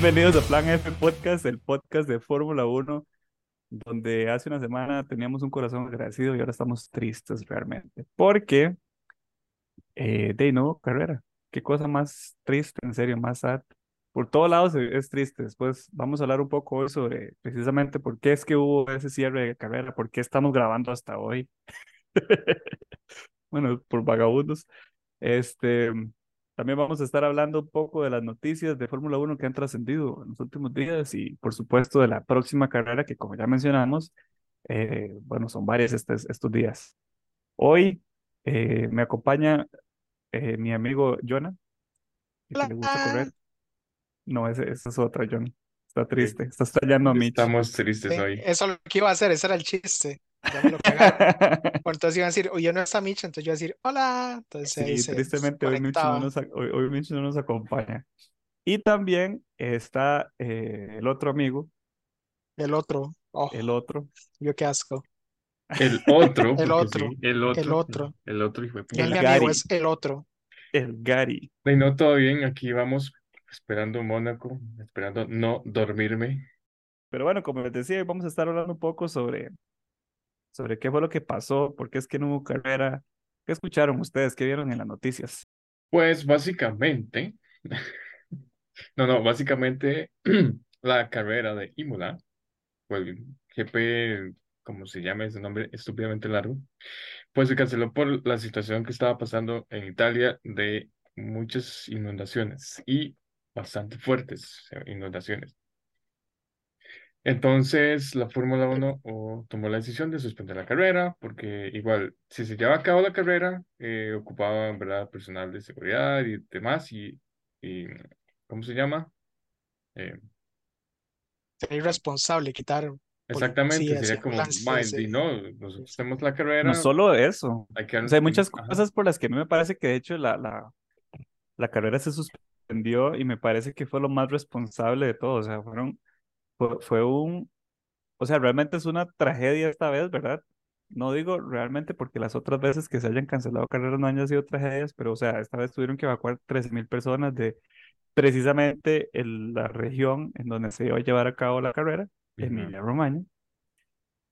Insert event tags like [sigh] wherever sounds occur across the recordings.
Bienvenidos a Plan F Podcast, el podcast de Fórmula 1, donde hace una semana teníamos un corazón agradecido y ahora estamos tristes realmente. Porque, eh, de nuevo, carrera. Qué cosa más triste, en serio, más sad. Por todos lados es triste. Después vamos a hablar un poco hoy sobre precisamente por qué es que hubo ese cierre de carrera, por qué estamos grabando hasta hoy. [laughs] bueno, por vagabundos. Este, también vamos a estar hablando un poco de las noticias de Fórmula 1 que han trascendido en los últimos días y, por supuesto, de la próxima carrera que, como ya mencionamos, eh, bueno, son varias estos, estos días. Hoy eh, me acompaña eh, mi amigo Jonah, que le gusta correr. No, esa es otra, Jonah. Está triste, está estallando a mí. Estamos tristes hoy. Eso es lo que iba a hacer, ese era el chiste. Ya me lo cagaron. [laughs] entonces iban a decir, oye, no está Mitch, entonces yo iba a decir, hola. Entonces sí, tristemente hoy Mitch, no nos, hoy, hoy no nos acompaña. Y también está eh, el otro amigo. El otro. Oh, el otro. Yo qué asco. El otro. el, otro sí, el otro. El otro. El otro, hijo de puta. El, el amigo es el otro. El Gary. Y no, todo bien. Aquí vamos esperando Mónaco, esperando no dormirme. Pero bueno, como les decía, vamos a estar hablando un poco sobre sobre qué fue lo que pasó, por qué es que no hubo carrera. ¿Qué escucharon ustedes? ¿Qué vieron en las noticias? Pues básicamente, [laughs] no, no, básicamente [clears throat] la carrera de Imola, pues GP, como se llama ese nombre, estúpidamente largo, pues se canceló por la situación que estaba pasando en Italia de muchas inundaciones y bastante fuertes inundaciones. Entonces, la Fórmula 1 tomó la decisión de suspender la carrera, porque igual, si se llevaba a cabo la carrera, eh, ocupaban, ¿verdad?, personal de seguridad y demás, y, y ¿cómo se llama? Eh, sería irresponsable quitar. Exactamente, sería como, y no, nosotros tenemos la carrera. No solo eso, hay, que o sea, hay muchas cosas por las que a mí me parece que de hecho la, la, la carrera se suspendió y me parece que fue lo más responsable de todo, o sea, fueron fue, un, o sea, realmente es una tragedia esta vez, ¿verdad? No digo realmente porque las otras veces que se hayan cancelado carreras no hayan sido tragedias, pero o sea, esta vez tuvieron que evacuar 13.000 personas de precisamente el, la región en donde se iba a llevar a cabo la carrera, Emilia Romagna.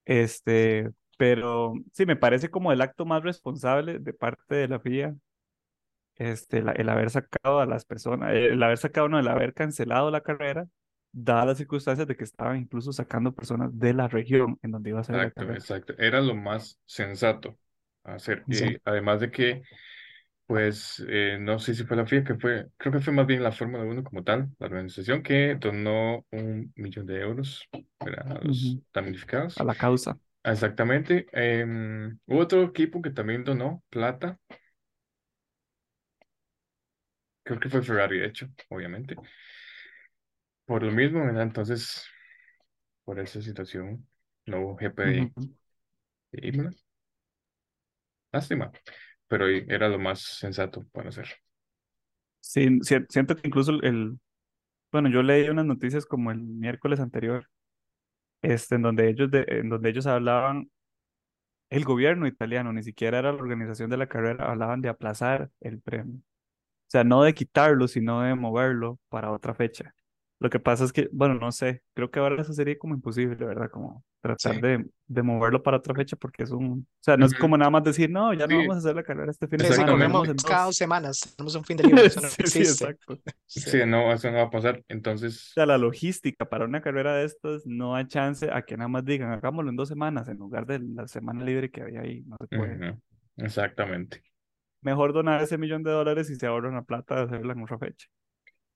Este, pero sí, me parece como el acto más responsable de parte de la FIA, este, el haber sacado a las personas, el haber sacado, no, el haber cancelado la carrera dadas las circunstancias de que estaban incluso sacando personas de la región en donde iba a ser exacto, la Exacto, era lo más sensato hacer. Y además de que, pues, eh, no sé si fue la FIA, que fue, creo que fue más bien la Fórmula 1 como tal, la organización que donó un millón de euros a los damnificados. A la causa. Exactamente. Em, hubo otro equipo que también donó plata. Creo que fue Ferrari, de hecho, obviamente. Por lo mismo, ¿verdad? Entonces, por esa situación, no hubo GP de Lástima, pero era lo más sensato para hacer. Sí, siento que incluso el, bueno, yo leí unas noticias como el miércoles anterior, este, en donde ellos, de, en donde ellos hablaban, el gobierno italiano, ni siquiera era la organización de la carrera, hablaban de aplazar el premio. O sea, no de quitarlo, sino de moverlo para otra fecha. Lo que pasa es que, bueno, no sé, creo que ahora eso sería como imposible, ¿verdad? Como tratar de, de, moverlo para otra fecha porque es un, o sea, no es como nada más decir, no, ya no vamos a hacer la carrera este fin de semana. cada dos semanas, tenemos un fin de [laughs] libre, eso no sí, sí, exacto. Sí, no, eso no va a pasar, entonces... O sea, la logística para una carrera de estas no hay chance a que nada más digan, hagámoslo en dos semanas en lugar de la semana libre que había ahí, no se puede. Exactamente. Mejor donar ese millón de dólares y se ahorran la plata de hacerla en otra fecha.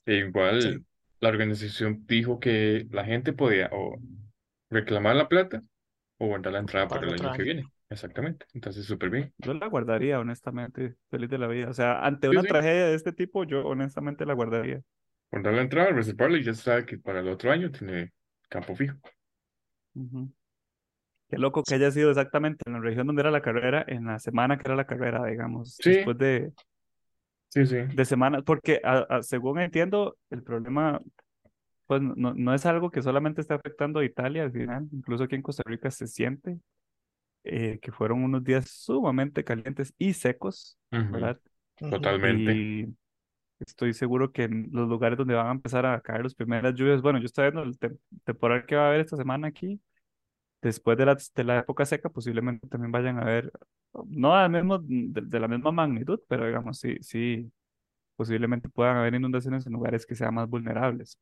igual la organización dijo que la gente podía o reclamar la plata o guardar la entrada para, el año, que viene. Exactamente. Entonces, súper bien. Yo la guardaría, honestamente, feliz de la vida. O sea, ante una tragedia de este tipo, yo honestamente la guardaría. Guardar la entrada, reservarla y ya sabe que para el otro año tiene campo fijo. Qué loco que haya sido exactamente en la región donde era la carrera, en la semana que era la carrera, digamos. Después de, Sí, sí. de semana, porque según entiendo, el problema pues no, no es algo que solamente está afectando a Italia al final, incluso aquí en Costa Rica se siente eh, que fueron unos días sumamente calientes y secos, ¿verdad? Totalmente. Y, Estoy seguro que en los lugares donde van a empezar a caer las primeras lluvias, bueno, yo estoy viendo el temporal que va a haber esta semana aquí, después de la, de la época seca, posiblemente también vayan a ver, no al mismo, de, la misma magnitud, pero digamos, sí, sí, posiblemente puedan haber inundaciones en lugares que sean más vulnerables.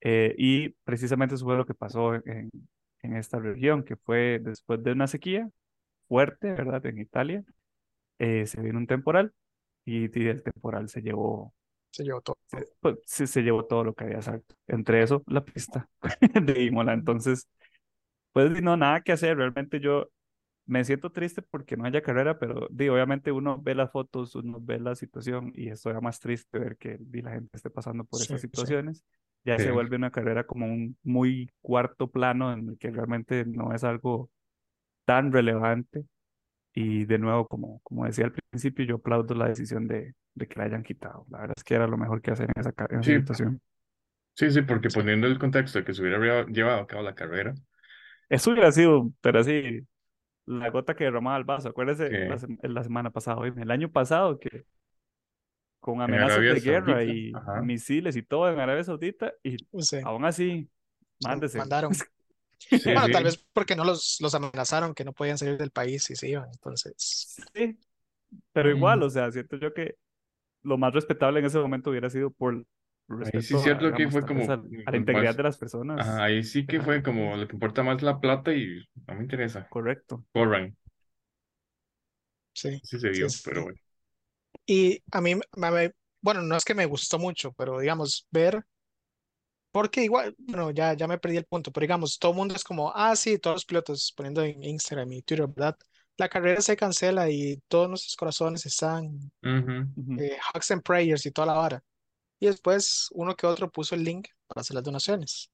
Eh, y precisamente eso fue lo que pasó en, en esta región, que fue después de una sequía fuerte, ¿verdad? En Italia, eh, se vino un temporal y, el temporal se llevó se llevó todo. Se, pues, se, llevó todo lo que había salto. Entre eso, la pista [laughs] de Imola. Entonces, pues no, nada que hacer. Realmente yo me siento triste porque no haya carrera, pero di, obviamente uno ve las fotos, uno ve la situación y estoy más triste ver que la gente esté pasando por esas situaciones. Ya se vuelve una carrera como un muy cuarto plano en el que realmente no es algo tan relevante y de nuevo, como, como decía al principio, yo aplaudo la decisión de, de que la hayan quitado. La verdad es que era lo mejor que hacer en esa, situación. Sí, sí, porque poniendo el contexto de que se hubiera llevado a cabo la carrera. Eso hubiera sido, pero así, la gota que derramaba el vaso. Acuérdese la, la, semana pasada, el año pasado, que con amenazas de guerra y misiles y todo en Arabia Saudita, y aún así, mándese. Mandaron. [laughs] [laughs] bueno, tal vez porque no los, los amenazaron que no podían salir del país y se iban, entonces. Sí, pero igual, o sea, siento yo que lo más respetable en ese momento hubiera sido por ahí sí cierto que fue como a, la integridad de las personas. ahí sí que fue como lo que importa más la plata y no me interesa. Correcto. Corran. Sí. Sí se vio, pero bueno. Y a mí, bueno, no es que me gustó mucho, pero digamos, ver porque igual, bueno, ya, ya me perdí el punto, pero digamos, todo el mundo es como, ah, sí, todos los pilotos poniendo en Instagram y Twitter, ¿verdad? La carrera se cancela y todos nuestros corazones están eh, hugs and prayers y toda la vara. Y después uno que otro puso el link para hacer las donaciones.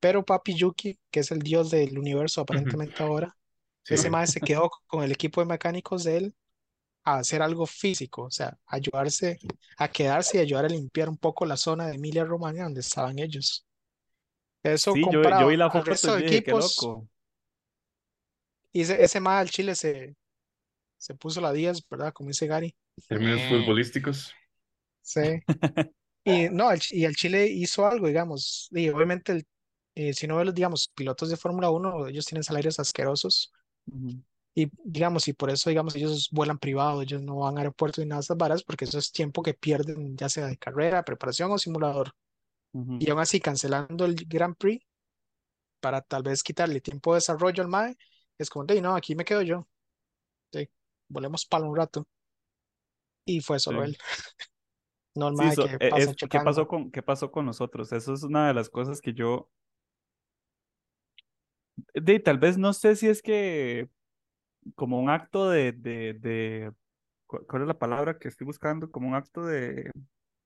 Pero Papi Yuki, que es el dios del universo aparentemente ahora, ese más se quedó con el equipo de mecánicos de él a hacer algo físico, o sea, ayudarse a quedarse y ayudar a limpiar un poco la zona de Emilia Romagna donde estaban ellos. Eso sí, yo, vi la foto de equipos. Loco. Y ese, ese mal al Chile se, se puso la 10, ¿verdad? Como dice Gary. Términos eh. futbolísticos. Sí. y no, y el Chile hizo algo, digamos. Y obviamente, el, eh, si no ves los, digamos, pilotos de Fórmula 1, ellos tienen salarios asquerosos. Y digamos, y por eso, digamos, ellos vuelan privado, ellos no van a aeropuertos ni nada de esas varas, porque eso es tiempo que pierden, ya sea de carrera, preparación o simulador. Y aún así, cancelando el Grand Prix para tal vez quitarle tiempo de desarrollo al MAE, es como, no, aquí me quedo yo. Sí, volemos para un rato. Y fue solo él. No el MAE que e, pasa ¿qué, pasó con, ¿Qué pasó con nosotros? Eso es una de las cosas que yo de, tal vez no sé si es que como un acto de, de, de, ¿cuál es la palabra que estoy buscando? Como un acto de,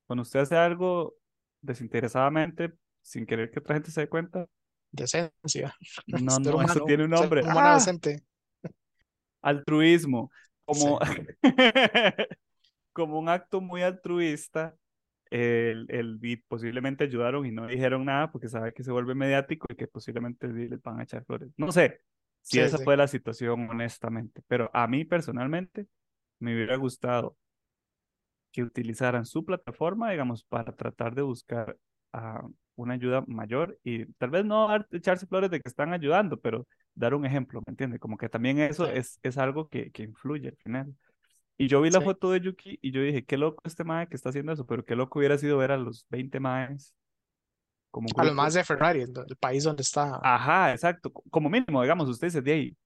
cuando usted hace algo desinteresadamente, sin querer que otra gente se dé cuenta. Decencia. No, [laughs] no, eso tiene un nombre. ¡Ah! Altruismo. Como, [laughs] [laughs] como un acto muy altruista, el, el, posiblemente ayudaron y no dijeron nada porque sabe que se vuelve mediático y que posiblemente les van a echar flores. No sé, si esa fue la situación, honestamente. Pero a mí personalmente me hubiera gustado que utilizaran su plataforma, digamos, para tratar de buscar uh, una ayuda mayor y tal vez no echarse flores de que están ayudando, pero dar un ejemplo, ¿me entiendes? Como que también eso es, es algo que, que influye al final. Y yo vi la foto de Yuki y yo dije, qué loco este mae que está haciendo eso, pero qué loco hubiera sido ver a los 20 maes a lo más de Ferrari, el, país donde está. Ajá, exacto. Como mínimo, digamos, ustedes de ahí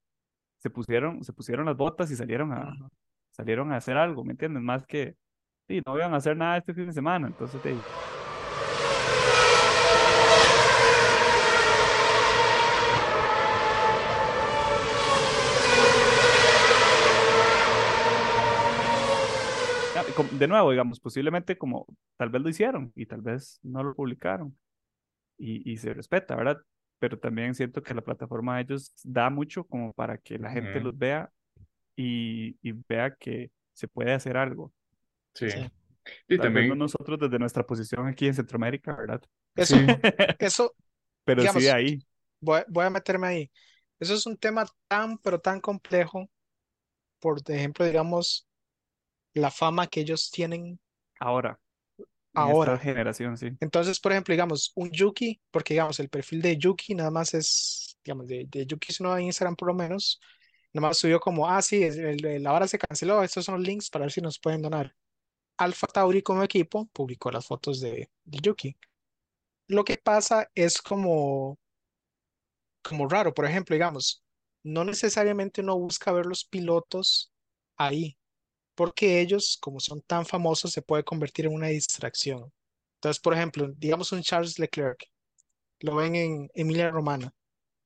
se pusieron, se pusieron las botas y salieron a, salieron a hacer algo, ¿me entiendes? Más que, sí, no iban a hacer nada este fin de semana, entonces de ahí. De nuevo, digamos, posiblemente como tal vez lo hicieron y tal vez no lo publicaron y, y se respeta, ¿verdad? Pero también siento que la plataforma de ellos da mucho como para que la gente los vea y, y, vea que se puede hacer algo. Sí. Y también nosotros desde nuestra posición aquí en Centroamérica, ¿verdad? Eso, eso. Pero sí ahí. Voy, voy a meterme ahí. Eso es un tema tan, pero tan complejo. Por ejemplo, digamos, la fama que ellos tienen Ahora. Ahora. generación, sí. Entonces, por ejemplo, digamos, un Yuki, porque digamos, el perfil de Yuki nada más es, digamos, de, de Yuki si no en Instagram por lo menos, nada más subió como, ah, sí, la hora se canceló, estos son los links para ver si nos pueden donar. Alpha Tauri como equipo publicó las fotos de, de Yuki. Lo que pasa es como, como raro, por ejemplo, digamos, no necesariamente uno busca ver los pilotos ahí, porque ellos, como son tan famosos, se puede convertir en una distracción. Entonces, por ejemplo, digamos un Charles Leclerc, lo ven en Emilia Romana,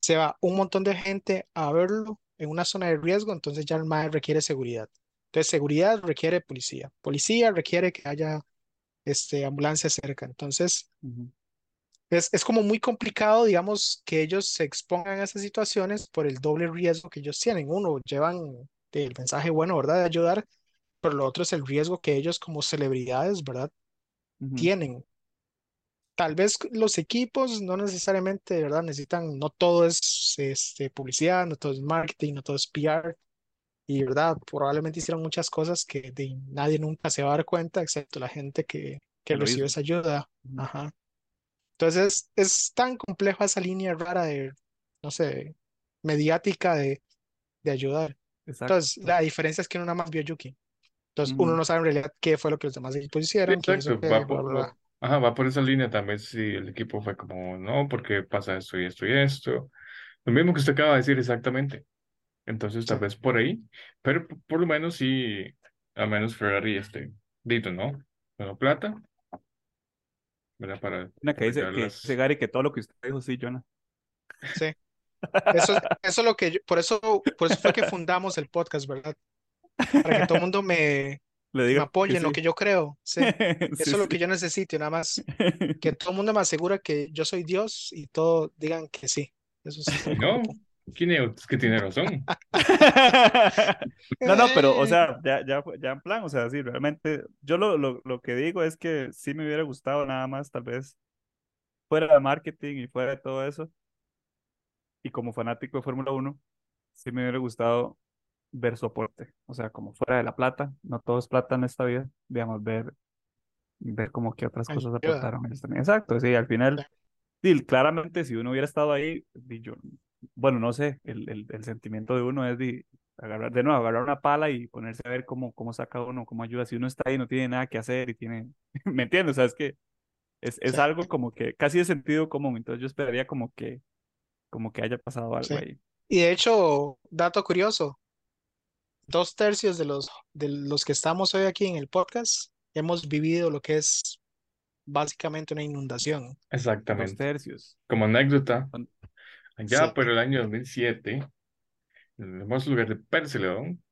se va un montón de gente a verlo en una zona de riesgo, entonces ya el MAE requiere seguridad. Entonces, seguridad requiere policía. Policía requiere que haya este, ambulancia cerca. Entonces, es, es como muy complicado, digamos, que ellos se expongan a esas situaciones por el doble riesgo que ellos tienen. Uno, llevan el mensaje bueno, ¿verdad? De ayudar, pero lo otro es el riesgo que ellos como celebridades, ¿verdad? Tienen. Tal vez los equipos no necesariamente, ¿verdad? Necesitan, no todo es este, publicidad, no todo es marketing, no todo es PR. Y, ¿verdad? Probablemente hicieron muchas cosas que de, nadie nunca se va a dar cuenta, excepto la gente que, que recibe esa ayuda. Ajá. Entonces es, tan compleja esa línea rara de, no sé, mediática de, de ayudar. Entonces la diferencia es que uno nada más vio Yuki. Entonces uno no sabe en realidad qué fue lo que los demás equipos hicieron. Exacto, va, por, Ajá, va por esa línea también si el equipo fue como, no, porque pasa esto y esto y esto. Lo mismo que usted acaba de decir exactamente. Entonces tal vez por ahí, pero por lo menos sí, al menos Ferrari este, dito, ¿no? Bueno, plata, para, Una que dice, que dice Gary que todo lo que usted dijo, sí, Jonah. Sí. [laughs] Eso, eso es lo que por eso, por eso fue que fundamos el podcast, ¿verdad? Para que todo el mundo me, [laughs] me apoye en lo que yo creo. [laughs] Sí. Eso es lo que yo necesito, nada más. [laughs] Que todo el mundo me asegura que yo soy Dios y todo digan que sí. Eso sí. No, ¿quién es que tiene razón? no, no, pero, o sea, ya, ya, ya en plan, o sea, sí, realmente, yo lo, lo, lo que digo es que sí me hubiera gustado nada más, tal vez, fuera de marketing y fuera de todo eso, y como fanático de Fórmula 1, sí me hubiera gustado ver soporte, o sea, como fuera de la plata, no todo es plata en esta vida, digamos, ver, ver como que otras cosas aportaron Exacto, sí, al final, sí, claramente si uno hubiera estado ahí, yo, bueno, no sé, el, el, el, sentimiento de uno es de agarrar, de nuevo, agarrar una pala y ponerse a ver cómo, cómo saca uno, cómo ayuda. Si uno está ahí no tiene nada que hacer y tiene, [laughs] ¿me entiendes? O sea, es que es, es algo como que casi de sentido común, entonces yo esperaría como que, como que haya pasado algo ahí. Y de hecho, dato curioso, dos tercios de los, de los que estamos hoy aquí en el podcast hemos vivido lo que es básicamente una inundación. Exactamente. Dos tercios. Como anécdota, ya por el año 2007, en el hermoso lugar de Perceleón,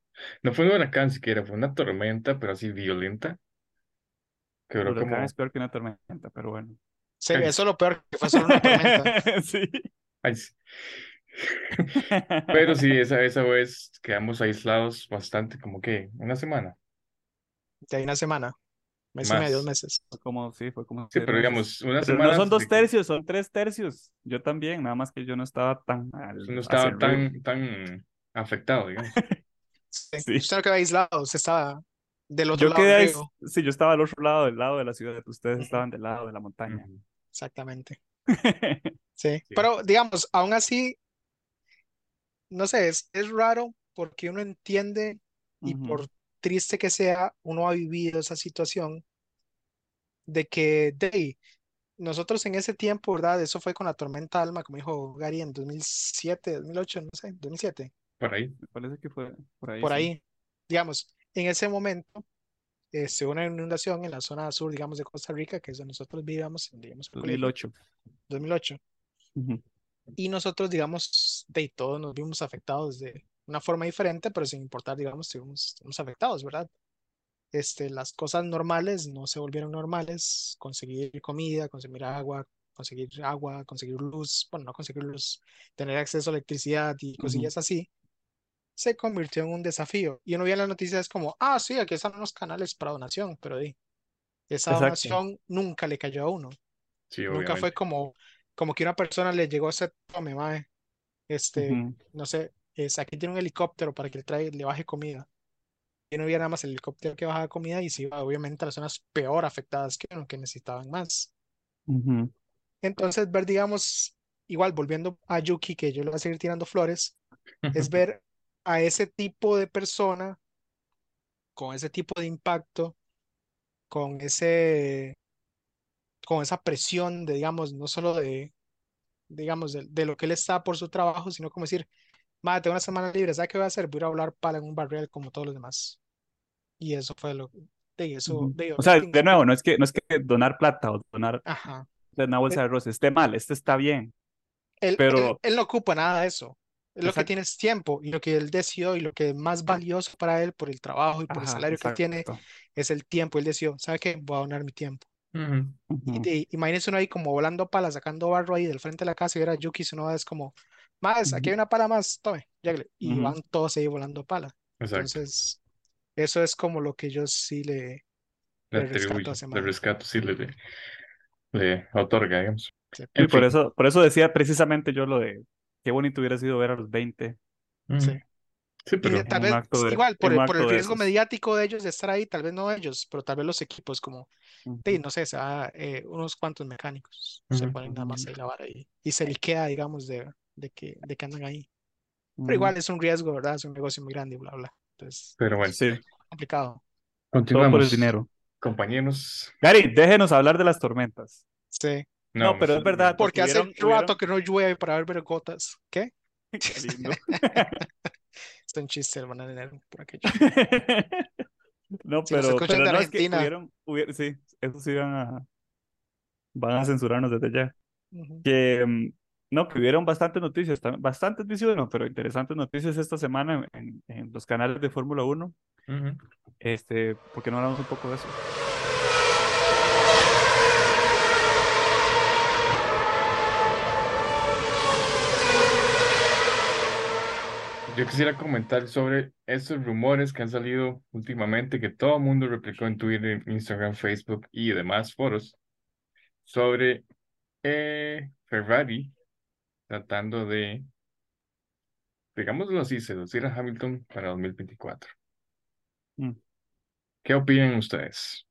no fue un huracán siquiera, fue una tormenta, pero así violenta. Que duró como... es peor que una tormenta, pero bueno. Sí, eso es lo peor, que fue solo una tormenta. [laughs] sí. [laughs] Pero sí, esa, esa vez quedamos aislados bastante, como que una semana. De ahí una semana. Mes y medio, dos meses. Fue como, sí, fue como. Sí, pero digamos, una semana. No son dos tercios, son tres tercios. Yo también, nada más que yo no estaba tan. no estaba tan, tan afectado, digamos. [laughs] sí. Usted no quedó aislado, usted estaba del otro lado. Quedé, sí, yo estaba al otro lado, del lado de la ciudad. Ustedes estaban del lado de la montaña. Exactamente. [laughs] sí. pero digamos, aún así, no sé, es, es raro porque uno entiende y por triste que sea, uno ha vivido esa situación de que de, nosotros en ese tiempo, ¿verdad? Eso fue con la tormenta Alma, como dijo Gary, en 2007, 2008, no sé, 2007. Por ahí. Me parece que fue por ahí. Por ahí. Digamos, en ese momento, se este, una inundación en la zona sur, digamos, de Costa Rica, que es donde nosotros vivíamos, digamos, 2008. 2008. Y nosotros, digamos, de todos nos vimos afectados de una forma diferente, pero sin importar, digamos, estuvimos, afectados, ¿verdad? Este, las cosas normales no se volvieron normales, conseguir comida, conseguir agua, conseguir agua, conseguir luz, bueno, no conseguir luz, tener acceso a electricidad y cosillas así, se convirtió en un desafío. Y uno veía las noticias como, ah, sí, aquí están unos canales para donación, pero di, esa donación nunca le cayó a uno. nunca fue como, como que una persona le llegó a ese tome, mae, este, no sé, es aquí tiene un helicóptero para que le, traiga, le baje comida. no había nada más el helicóptero que bajaba comida y se iba obviamente a las zonas peor afectadas que que necesitaban más. Entonces, ver, digamos, igual volviendo a Yuki, que yo le voy a seguir tirando flores, es [laughs] ver a ese tipo de persona con ese tipo de impacto, con ese, con esa presión de, digamos, no solo de, digamos, de, lo que él está por su trabajo, sino como decir, madre, tengo una semana libre, ¿sabes qué voy a hacer? Voy a hablar para en un barrial como todos los demás. Y eso fue lo de eso. De, o sea, de nuevo, no es que no es que donar plata o donar Ajá. una bolsa de arroz esté mal, este está bien. Él, pero... él, no ocupa nada de eso. Lo que tiene es tiempo y lo que él decidió y lo que es más valioso para él por el trabajo y por el salario que tiene es el tiempo. Él decidió, ¿sabe qué? Voy a donar mi tiempo. Y, imagínense uno ahí como volando pala, sacando barro ahí del frente de la casa y era Yuki, uno es como, más, aquí hay una pala más, tome, Y van todos ahí volando pala. Entonces, eso es como lo que yo sí le, le, rescato, le rescato, sí le, le, otorga, digamos. Y por eso, por eso decía precisamente yo lo de qué bonito hubiera sido ver a los 20. Sí. Sí, pero tal vez igual por, el, por el riesgo mediático de ellos de estar ahí, tal vez no ellos, pero tal vez los equipos como, no sé, eh, unos cuantos mecánicos se ponen nada más a lavar ahí y se queda digamos, de, de, que, de que andan ahí. Pero igual es un riesgo, ¿verdad? Es un negocio muy grande y bla, bla. Entonces, pero bueno, sí. complicado. Continuamos. por el dinero. Compañeros. Gary, déjenos hablar de las tormentas. Sí. No, pero es verdad. Porque hace un rato que no llueve para ver gotas. ¿Qué? [laughs] Qué lindo. [laughs] es un chiste, hermano de enero, por aquello. [laughs] no, pero, pero no, es que hubieron, sí, eso sí van a, van a censurarnos desde ya. Que mm, no, que hubieron bastantes noticias, bastantes no, pero interesantes noticias esta semana en, en los canales de Fórmula 1. Este, ¿por qué no hablamos un poco de eso? Yo quisiera comentar sobre estos rumores que han salido últimamente, que todo el mundo replicó en Twitter, Instagram, Facebook y demás foros, sobre eh, Ferrari tratando de, digámoslo así, seducir a Hamilton para 2024. Mm. ¿Qué opinan ustedes?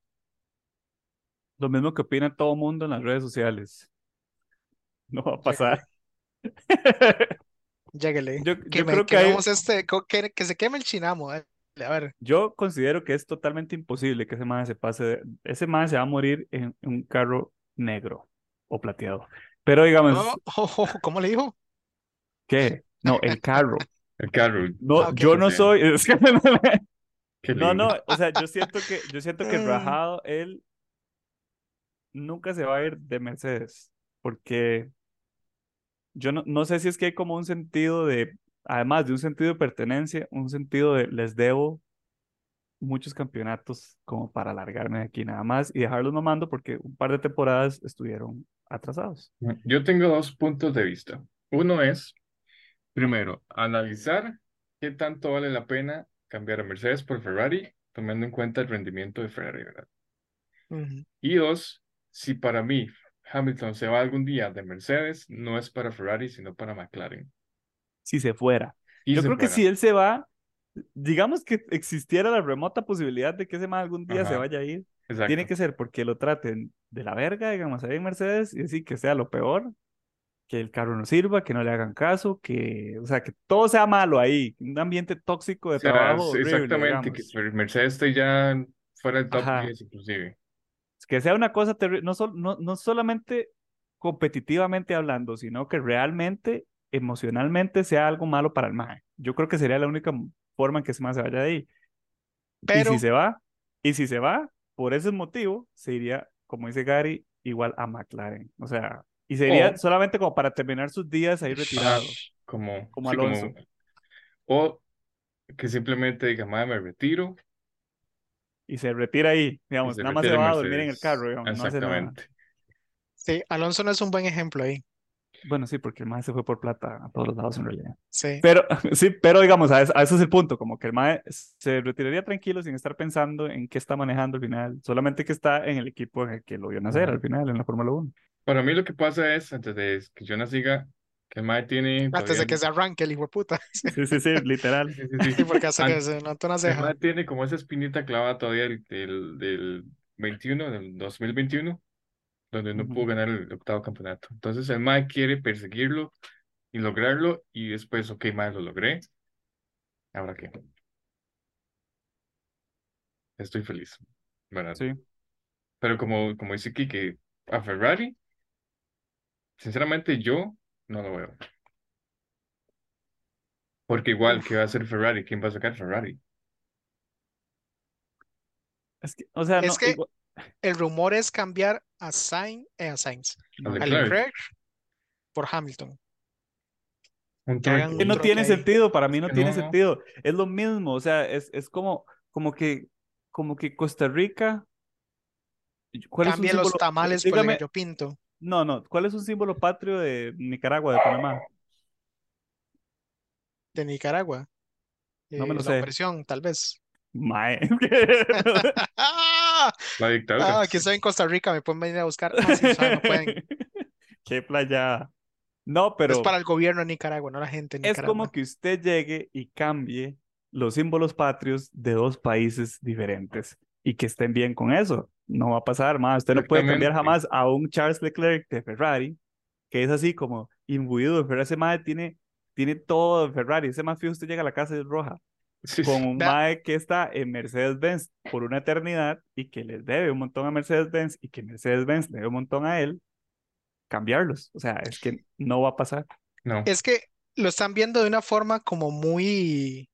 Lo mismo que opina todo el mundo en las redes sociales. No va a pasar. [laughs] Lléguele. Yo, que creo que, este, que, se queme el chinamo. Eh. A ver. Yo considero que es totalmente imposible que ese man se pase. ese man se va a morir en, un carro negro o plateado. Pero digamos. [laughs] ¿Cómo le dijo? ¿Qué? No, el [laughs] carro. el carro. No, ah, yo no soy. [laughs] no, no, o sea, yo siento que, yo siento que Rajado, él nunca se va a ir de Mercedes. Porque yo no, no sé si es que hay como un sentido de, además de un sentido de pertenencia, un sentido de les debo muchos campeonatos como para alargarme de aquí nada más y dejarlos mamando porque un par de temporadas estuvieron atrasados. Yo tengo dos puntos de vista. Uno es, primero, analizar qué tanto vale la pena cambiar a Mercedes por Ferrari, tomando en cuenta el rendimiento de Ferrari, ¿verdad? Y dos, si para mí Hamilton se va algún día de Mercedes, no es para Ferrari, sino para McLaren. Si se fuera. Yo creo que si él se va, digamos que existiera la remota posibilidad de que ese man algún día se vaya a ir, tiene que ser porque lo traten de la verga, digamos, ahí en Mercedes, y decir que sea lo peor, que el carro no sirva, que no le hagan caso, que, o sea, que todo sea malo ahí, un ambiente tóxico de trabajo. exactamente, que Mercedes esté ya fuera del top 10 inclusive que sea una cosa no, no, no solamente competitivamente hablando, sino que realmente emocionalmente sea algo malo para el MAE. Yo creo que sería la única forma en que ese MAE se vaya de ahí. Pero... Y si se va, y si se va, por ese motivo, se iría, como dice Gary, igual a McLaren. O sea, y sería solamente como para terminar sus días ahí retirado. como, como Alonso. o que simplemente diga, MAE, me retiro, y se retira ahí, digamos, nada más se va a dormir en el carro, digamos, Exactamente. Sí, Alonso no es un buen ejemplo ahí. Bueno, sí, porque el MAE se fue por plata a todos los lados en realidad. Sí. Pero, [laughs] sí, pero digamos, a eso, es el punto, como que el MAE se retiraría tranquilo sin estar pensando en qué está manejando al final, solamente que está en el equipo en el que lo vio nacer al final, en la Fórmula 1. Para mí lo que pasa es, antes de que Jonas siga, Que el mae tiene. Antes todavía- de que se arranque el hijo de puta. [laughs] Sí, sí, sí, literal. Sí, sí, sí. Sí, porque que se nota una El ceja. mae tiene como esa espinita clavada todavía del, del, del 21, del 2021, donde no Ujú. pudo ganar el octavo campeonato. Entonces el mae quiere perseguirlo y lograrlo, y después, ok, mae, lo logré. ¿Ahora qué? Estoy feliz, ¿verdad? Sí. Pero como, como dice Kike, a Ferrari, sinceramente yo no lo veo. Porque igual, ¿qué va a hacer Ferrari? ¿Quién va a sacar Ferrari? Es que, o sea, Es no, que- igual- El rumor es cambiar a Sainz, eh, a Sainz, A Leclerc. Por Hamilton. Un Que no tiene sentido, para mí no que tiene no. sentido. Es lo mismo, o sea, es, es como, como que, como que Costa Rica. ¿Cuál es un Cambie los símbolo? tamales por el Dígame, gallo pinto no, no, ¿cuál es un símbolo patrio de Nicaragua, de Panamá? de Nicaragua. No me Eh, lo la sé. opresión, tal vez. Mae. [laughs] [laughs] La dictadura. Ah, que estoy en Costa Rica, me pueden venir a buscar. Ah, sí, no pueden. [laughs] Qué playa. No, pero Es para el gobierno de Nicaragua, no la gente de es como Nicaragua. que usted llegue y cambie los símbolos patrios de dos países diferentes y que estén bien con eso. No va a pasar más. Usted no puede cambiar jamás a un Charles Leclerc de Ferrari, que es así como imbuido de Ferrari. Ese mae tiene, tiene todo de Ferrari. Ese más fijo, usted llega a la casa y es roja. Sí, Con un Vea. mae que está en Mercedes-Benz por una eternidad y que les debe un montón a Mercedes-Benz y que Mercedes-Benz le debe un montón a él, cambiarlos. O sea, es que no va a pasar. No. Es que lo están viendo de una forma como muy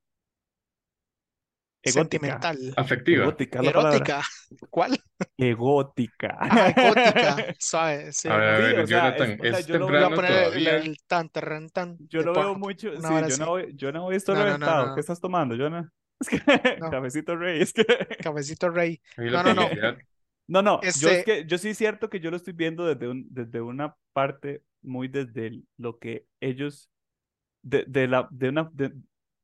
Egótica. sentimental, Afectiva. Egótica erótica. ¿Cuál? Egótica. Ah, gótica, suave, sí. A ver, a Sí, ver, o sea, Jonathan, es- o sea, es yo lo Voy a temprano poner el, todavía. el tan, tarran, tan Yo de lo veo mucho. Sí, yo así. no, voy, yo no voy a estar No, no, no, reventado. no. ¿Qué estás tomando, Jonah? [laughs] Es que No. cafecito rey. Es que. [laughs] Cabecito rey. No, no, no. No, no. Yo es que yo sí es cierto que yo lo estoy viendo desde un, desde una parte muy desde el- lo que ellos de, de la de una de-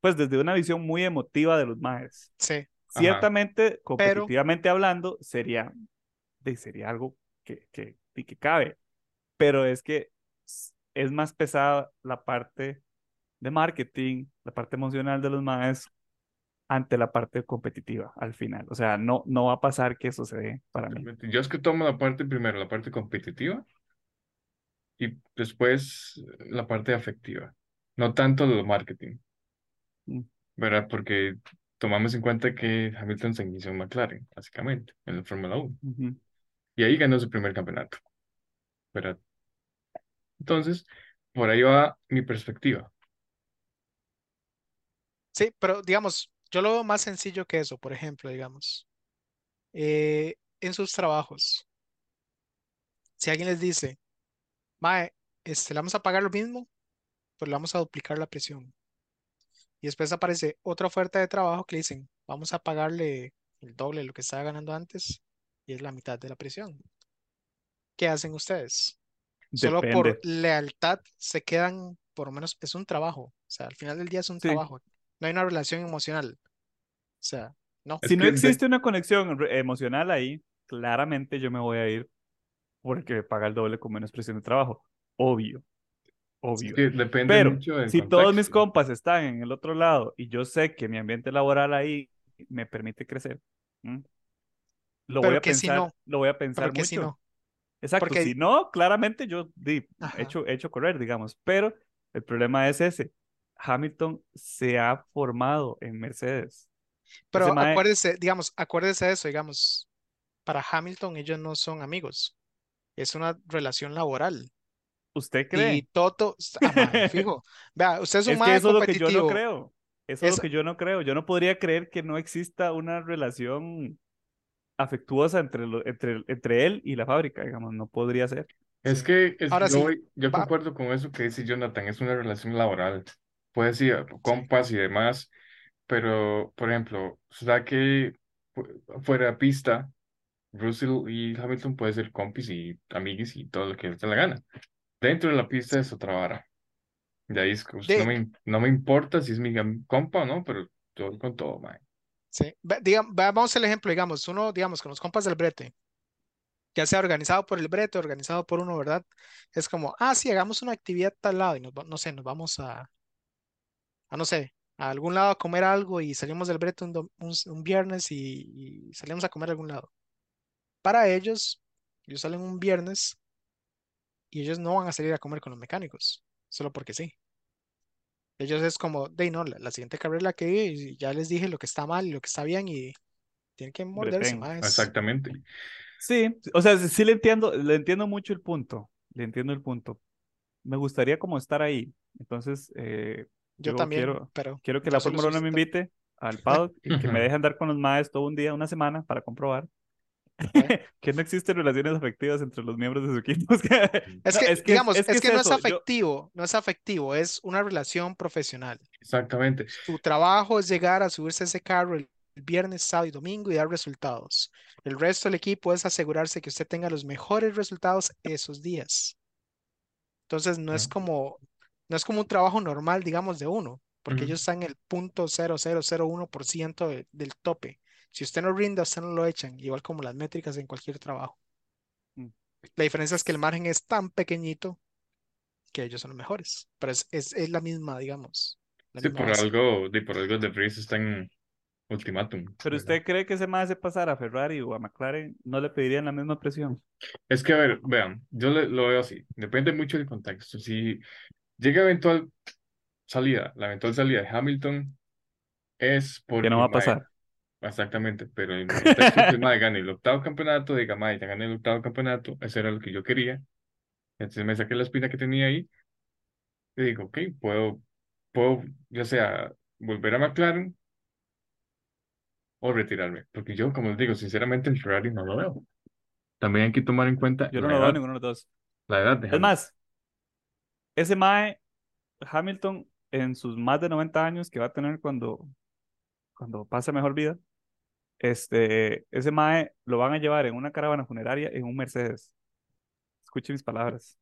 pues desde una visión muy emotiva de los maes. Sí, Ciertamente, competitivamente hablando, sería, sería algo que, que, y que cabe. Pero es que es más pesada la parte de marketing, la parte emocional de los maes ante la parte competitiva al final. O sea, no, no va a pasar que eso se dé para mí. Yo es que tomo la parte primero, la parte competitiva, y después la parte afectiva. No tanto lo marketing. ¿Verdad? Porque tomamos en cuenta que Hamilton se inició en McLaren, básicamente, en la Fórmula 1. Ujú. Y ahí ganó su primer campeonato, ¿verdad? Entonces, por ahí va mi perspectiva. sí, pero digamos, yo lo veo más sencillo que eso, por ejemplo, digamos, eh, en sus trabajos, si alguien les dice, Mae, este, le vamos a pagar lo mismo, pero le vamos a duplicar la presión. Y después aparece otra oferta de trabajo que le dicen, vamos a pagarle el doble de lo que estaba ganando antes y es la mitad de la presión. ¿Qué hacen ustedes? Solo por lealtad se quedan, por lo menos es un trabajo. O sea, al final del día es un Sí. trabajo. No hay una relación emocional. O sea, no. Si no existe una conexión emocional ahí, claramente yo me voy a ir porque me paga el doble con menos presión de trabajo. Obvio, obvio. que depende Pero mucho del si todos mis contexto. compas están en el otro lado y yo sé que mi ambiente laboral ahí me permite crecer, ¿m? lo voy a que si pensar, no, lo voy a pensar Porque si mucho. no, Exacto, porque- si no, claramente yo di, hecho, he hecho correr, digamos, pero el problema es ese. Hamilton se ha formado en Mercedes. pero Ese mae- acuérdese, digamos, acuérdese de eso, digamos, para Hamilton ellos no son amigos. Es una relación laboral. ¿Usted Y cree? Toto, ah, fijo. [laughs] Vea, usted es un Es que eso es lo que yo no creo. Eso es Es- lo que yo no creo. Yo no podría creer que no exista una relación afectuosa entre, lo- entre, entre él y la fábrica, digamos. No podría ser. Es que es- Ahora yo, sí, yo concuerdo con eso que dice Jonathan, es una relación laboral. Puede ser compas y demás, pero, por ejemplo, sea que fu- fuera de pista, Russell y Hamilton pueden ser compis y amiguis y todo lo que les dé la gana. Dentro de la pista es otra vara. De ahí es que, pues, De- no me, no me importa si es mi compa o no, pero yo voy con todo, man. Sí. Ve- diga- va- vamos al ejemplo, digamos, uno, digamos, con los compas del brete. ya sea organizado por el brete, organizado por uno, ¿verdad? Es como, ah, sí, hagamos una actividad tal lado y nos, no sé, nos vamos a, a no sé, a algún lado a comer algo y salimos del brete un, un, viernes y, y, salimos a comer a algún lado. Para ellos, ellos salen un viernes y ellos no van a salir a comer con los mecánicos, solo porque sí. Ellos es como, de no, la, siguiente carrera la que ya les dije lo que está mal y lo que está bien y tienen que morderse más. Exactamente. Sí, o sea, sí le entiendo, le entiendo mucho el punto, le entiendo el punto. Me gustaría como estar ahí, entonces eh, yo, también, quiero, pero quiero que la Fórmula 1 me invite al paddock y que me [laughs] deje andar con los maes todo un día, una semana para comprobar [laughs] que no existen relaciones afectivas entre los miembros de su equipo. [laughs] es, que, digamos, es que, no es afectivo, no es afectivo, es una relación profesional. Exactamente. Su trabajo es llegar a subirse a ese carro el viernes, sábado y domingo y dar resultados. El resto del equipo es asegurarse que usted tenga los mejores resultados esos días. Entonces no es como, no es como un trabajo normal, digamos, de uno, porque ellos están en el punto 0001% del tope. Si usted no rinde, usted no lo echan, igual como las métricas en cualquier trabajo. Mm. La diferencia es que el margen es tan pequeñito que ellos son los mejores, pero es, es, la misma, digamos. sí, por algo, de, por algo de Vries está en ultimátum. Pero usted cree que ese más de pasar a Ferrari o a McLaren no le pedirían la misma presión? Es que, a ver, vean, yo lo veo así, depende mucho del contexto. Si llega eventual salida, la eventual salida de Hamilton es porque... Que no va a pasar. Exactamente, pero en [laughs] gane el octavo campeonato, diga Mae, ya gané el octavo campeonato, eso era lo que yo quería. Entonces me saqué la espina que tenía ahí y digo, ok, puedo, puedo ya sea volver a McLaren o retirarme. Porque yo, como les digo, sinceramente el Ferrari no lo veo. También hay que tomar en cuenta. Yo no lo veo ninguno de los dos. La edad de Es más, ese Mae Hamilton en sus más de 90 años que va a tener cuando, cuando pase mejor vida, este, ese Mae lo van a llevar en una caravana funeraria en un Mercedes. Escuche mis palabras.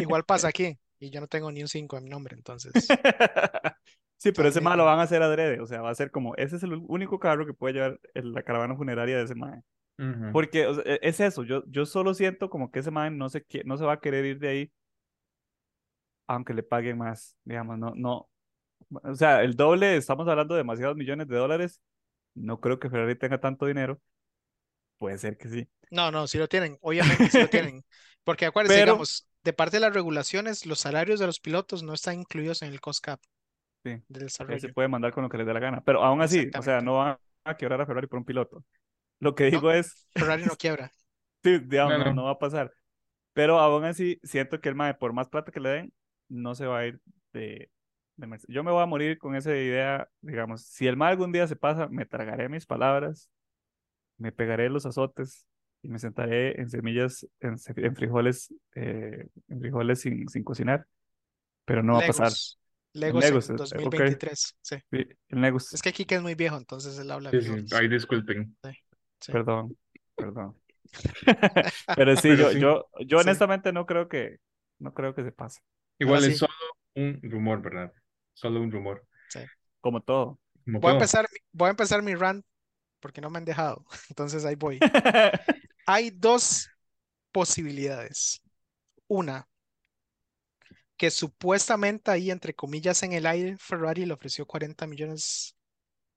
Igual pasa [laughs] aquí, y yo no tengo ni un 5 en mi nombre, entonces. [laughs] sí, pero ese Mae lo van a hacer adrede, o sea, va a ser como, ese es el único carro que puede llevar la caravana funeraria de ese Mae. Porque e, es eso, yo, yo solo siento como que ese Mae no se, no se va a querer ir de ahí, aunque le paguen más, digamos, no, no. O sea, el doble, estamos hablando de demasiados millones de dólares no creo que Ferrari tenga tanto dinero. Puede ser que sí. No, no, sí lo tienen. Obviamente sí lo tienen. [laughs] Porque acuérdense, digamos, de parte de las regulaciones, los salarios de los pilotos no están incluidos en el cost cap. Sí. Del desarrollo. Se puede mandar con lo que les dé la gana. Pero aún así, o sea, no van a quebrar a Ferrari por un piloto. Lo que digo es. [laughs] Ferrari no quiebra. sí, digamos, no, no. va a pasar. Pero aún así, siento que el MAE, por más plata que le den, no se va a ir de, yo me voy a morir con esa idea, digamos, si el mal algún día se pasa, me tragaré mis palabras, me pegaré los azotes y me sentaré en semillas, en, frijoles, eh, en frijoles sin, sin cocinar, pero no va a pasar. Legos, Legos en 2023, sí. El Legos. Es que que es muy viejo, entonces él habla. Sí, sí. Ay, disculpen. Perdón, perdón. [laughs] pero sí, yo, yo, yo honestamente no creo que, no creo que se pase. Igual es solo un rumor, ¿verdad? Solo un rumor. Sí. Como todo. voy, A empezar, voy a empezar mi rant porque no me han dejado. [laughs] Entonces ahí voy. [laughs] Hay dos posibilidades. Una, que supuestamente ahí, entre comillas, en el aire, Ferrari le ofreció 40 millones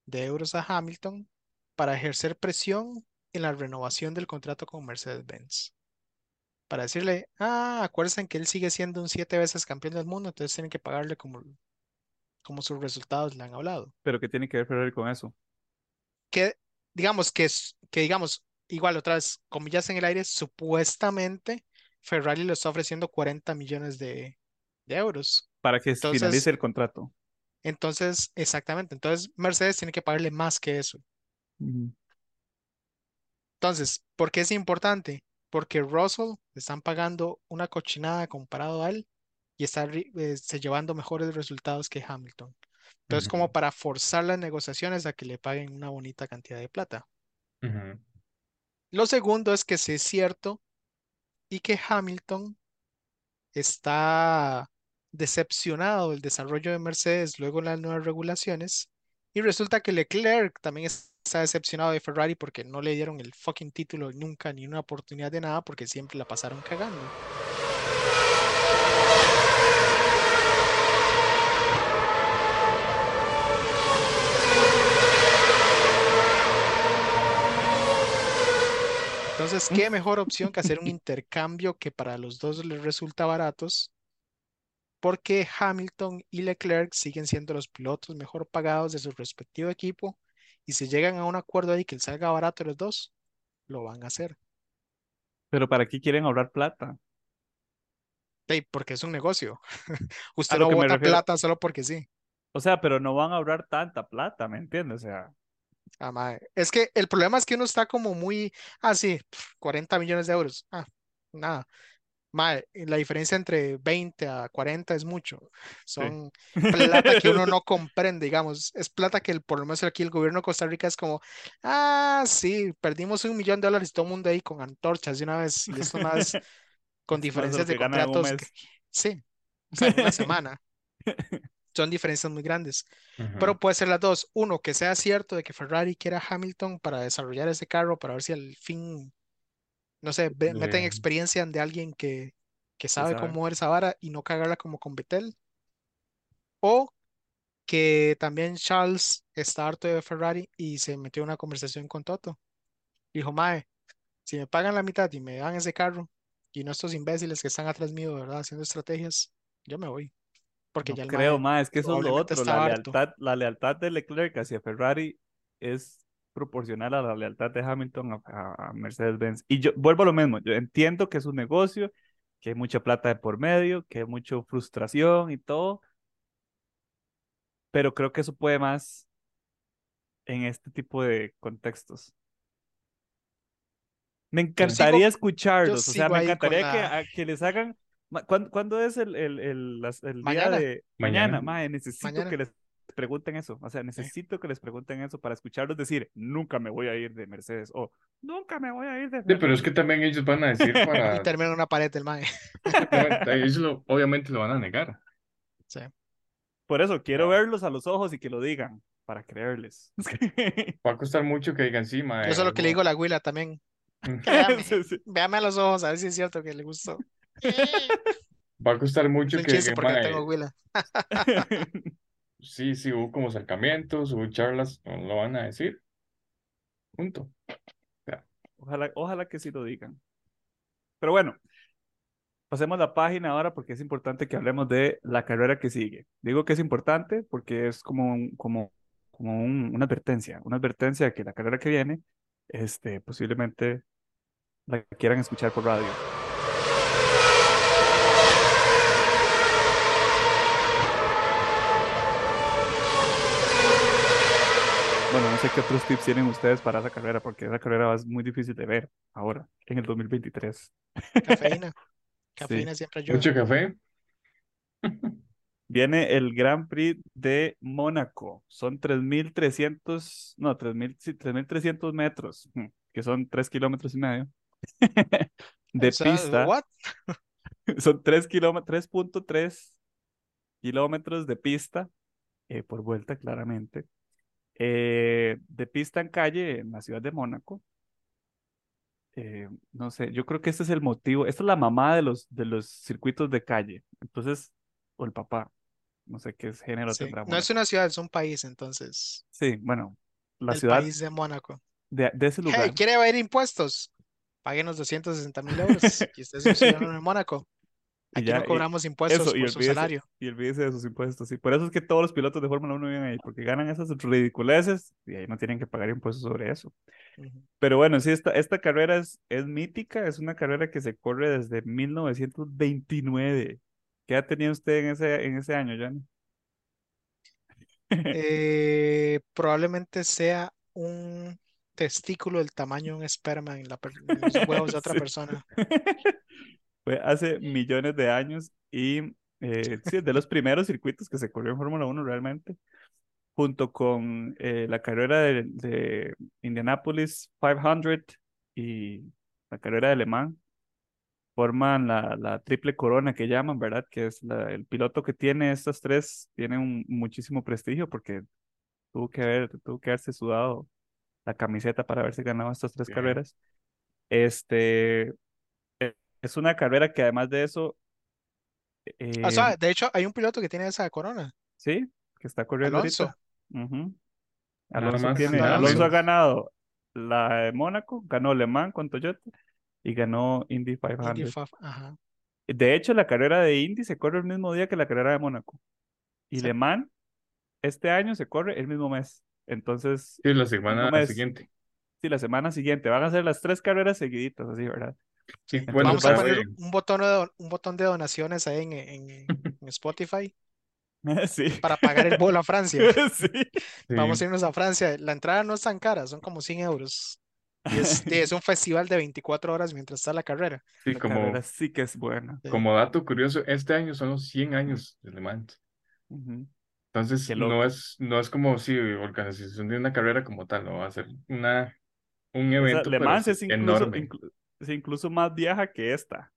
de euros a Hamilton para ejercer presión en la renovación del contrato con Mercedes-Benz. Para decirle, ah, acuérdense que él sigue siendo un siete veces campeón del mundo, entonces tienen que pagarle como como sus resultados le han hablado. Pero ¿qué tiene que ver Ferrari con eso? Que digamos que, que digamos, igual otra vez, comillas en el aire, supuestamente Ferrari le está ofreciendo 40 millones de, euros. Para que finalice el contrato. Entonces, exactamente. Entonces, Mercedes tiene que pagarle más que eso. Entonces, ¿por qué es importante? Porque Russell le están pagando una cochinada comparado a él y está eh, llevando mejores resultados que Hamilton. Entonces, como para forzar las negociaciones a que le paguen una bonita cantidad de plata. Lo segundo es que sí es cierto y que Hamilton está decepcionado del desarrollo de Mercedes luego de las nuevas regulaciones y resulta que Leclerc también está está decepcionado de Ferrari porque no le dieron el fucking título nunca, ni una oportunidad de nada, porque siempre la pasaron cagando. Entonces, ¿qué mejor opción que hacer un intercambio que para los dos les resulta baratos? Porque Hamilton y Leclerc siguen siendo los pilotos mejor pagados de su respectivo equipo y si llegan a un acuerdo ahí que les salga barato a los dos, lo van a hacer. Pero ¿para qué quieren ahorrar plata? porque es un negocio. [laughs] Usted no bota plata solo porque sí. O sea, pero no van a ahorrar tanta plata, ¿me entiendes? O sea, Ah, es que el problema es que uno está como muy, ah, sí, 40 millones de euros. Ah, nada. Mae, la diferencia entre 20 a 40 es mucho. Son [laughs] plata que uno no comprende, digamos. Es plata que el, por lo menos aquí el gobierno de Costa Rica es como, ah, sí, perdimos un millón de dólares, todo el mundo ahí con antorchas de una vez, y esto más con diferencias de contratos. sí, o sea, una [laughs] semana. Son diferencias muy grandes. Pero puede ser las dos. Uno, que sea cierto de que Ferrari quiera Hamilton para desarrollar ese carro, para ver si al fin, no sé, meten experiencia de alguien que, que sabe, cómo mover esa vara y no cagarla como con Vettel. O que también Charles está harto de Ferrari y se metió en una conversación con Toto. Dijo, Mae, si me pagan la mitad y me dan ese carro y no estos imbéciles que están atrás mío, ¿verdad? Haciendo estrategias, yo me voy. Porque ya creo, más, es que eso es lo otro. La lealtad, la lealtad de Leclerc hacia Ferrari es proporcional a la lealtad de Hamilton a, Mercedes-Benz. Y yo vuelvo a lo mismo, yo entiendo que es un negocio, que hay mucha plata de por medio, que hay mucha frustración y todo, pero creo que eso puede más en este tipo de contextos. Me encantaría escucharlos, o sea, me encantaría que, que les hagan ¿Cuándo, es el, el, el, el día de mañana? mañana. necesito que les pregunten eso. O sea, necesito que les pregunten eso para escucharlos decir, nunca me voy a ir de Mercedes o nunca me voy a ir de Mercedes. Sí, pero es que también ellos van a decir [laughs] para... y terminan una pared el mae. ellos [laughs] obviamente lo van a negar. Sí. Por eso, quiero verlos a los ojos y que lo digan para creerles. [laughs] Va a costar mucho que digan sí, mae. Eso es lo que le digo a la Huila también. Véame, véame a los ojos a ver si es cierto que le gustó. [laughs] Va a costar mucho que... [laughs] sí, sí, hubo como acercamientos, hubo charlas, no lo van a decir. Punto. Ojalá, ojalá que sí lo digan. Pero bueno, pasemos la página ahora porque es importante que hablemos de la carrera que sigue. Digo que es importante porque es como, como, como una advertencia, una advertencia de que la carrera que viene, este, posiblemente la quieran escuchar por radio. Bueno, no sé qué otros tips tienen ustedes para esa carrera, porque esa carrera es muy difícil de ver ahora, en el 2023. Cafeína. [laughs] Cafeína siempre ayuda. ¿Mucho café? [laughs] Viene el Grand Prix de Mónaco. Son 3.300, no, 3.300 metros, mm, que son 3 kilómetros y medio [laughs] de pista. ¿what? Son 3 kilómetros, 3.3 kilómetros de pista eh, por vuelta, claramente. Eh, de pista en calle en la ciudad de Mónaco. Eh, no sé, yo creo que este es el motivo, esta es la mamá de los, de los circuitos de calle, entonces, o el papá, no sé qué género tendrá. No es una ciudad, es un país, entonces. Sí, bueno, la ciudad. país de Mónaco. De, ese lugar. Hey, ¿quiere ver impuestos? Páguenos 260 mil euros y usted es un ciudadano de Mónaco. Aquí ya, no cobramos impuestos por su salario. Y olvídese de sus impuestos, sí. Por eso es que todos los pilotos de Fórmula 1 vienen ahí, porque ganan esas ridiculeces y ahí no tienen que pagar impuestos sobre eso. Pero bueno, sí, esta, esta carrera es, es mítica, es una carrera que se corre desde 1929. ¿Qué ha tenido usted en ese, en ese año, Jan? [laughs] Eh, probablemente sea un testículo del tamaño de un esperma en, la, los huevos de otra [laughs] persona. [laughs] Fue hace millones de años y eh, sí, es de los primeros circuitos que se corrió en Fórmula 1 realmente, junto con eh, la carrera de, de, Indianapolis 500 y la carrera de Le Mans. Forman la, la triple corona que llaman, ¿verdad? Que es la, el piloto que tiene estas tres, tiene un, muchísimo prestigio porque tuvo que, haber, tuvo que haberse sudado la camiseta para haberse ganado estas tres carreras. Este, es una carrera que además de eso... o sea, eh, de hecho, hay un piloto que tiene esa corona. Sí, que está corriendo Alonso. Alonso, tiene, Alonso ha ganado la de Mónaco, ganó Le Mans con Toyota y ganó Indy 500. De hecho, la carrera de Indy se corre el mismo día que la carrera de Mónaco. Y Le Mans este año se corre el mismo mes. Entonces. Sí, la semana siguiente. Sí, la semana siguiente. Van a ser las tres carreras seguiditas, así, ¿verdad? Sí, vamos a poner un botón, de, un botón de donaciones ahí en, en, Spotify. [laughs] Sí. Para pagar el vuelo a Francia. [laughs] Sí. Vamos a irnos a Francia. La entrada no es tan cara, son como 100 euros. Y es, [laughs] es, un festival de 24 horas mientras está la carrera. Sí, como, sí que es buena. Como dato curioso, este año son los 100 años de Le Mans. Entonces, no es, no es como si organización de una carrera como tal, no va a ser una, un evento. Le Mans es incluso, es incluso más vieja que esta.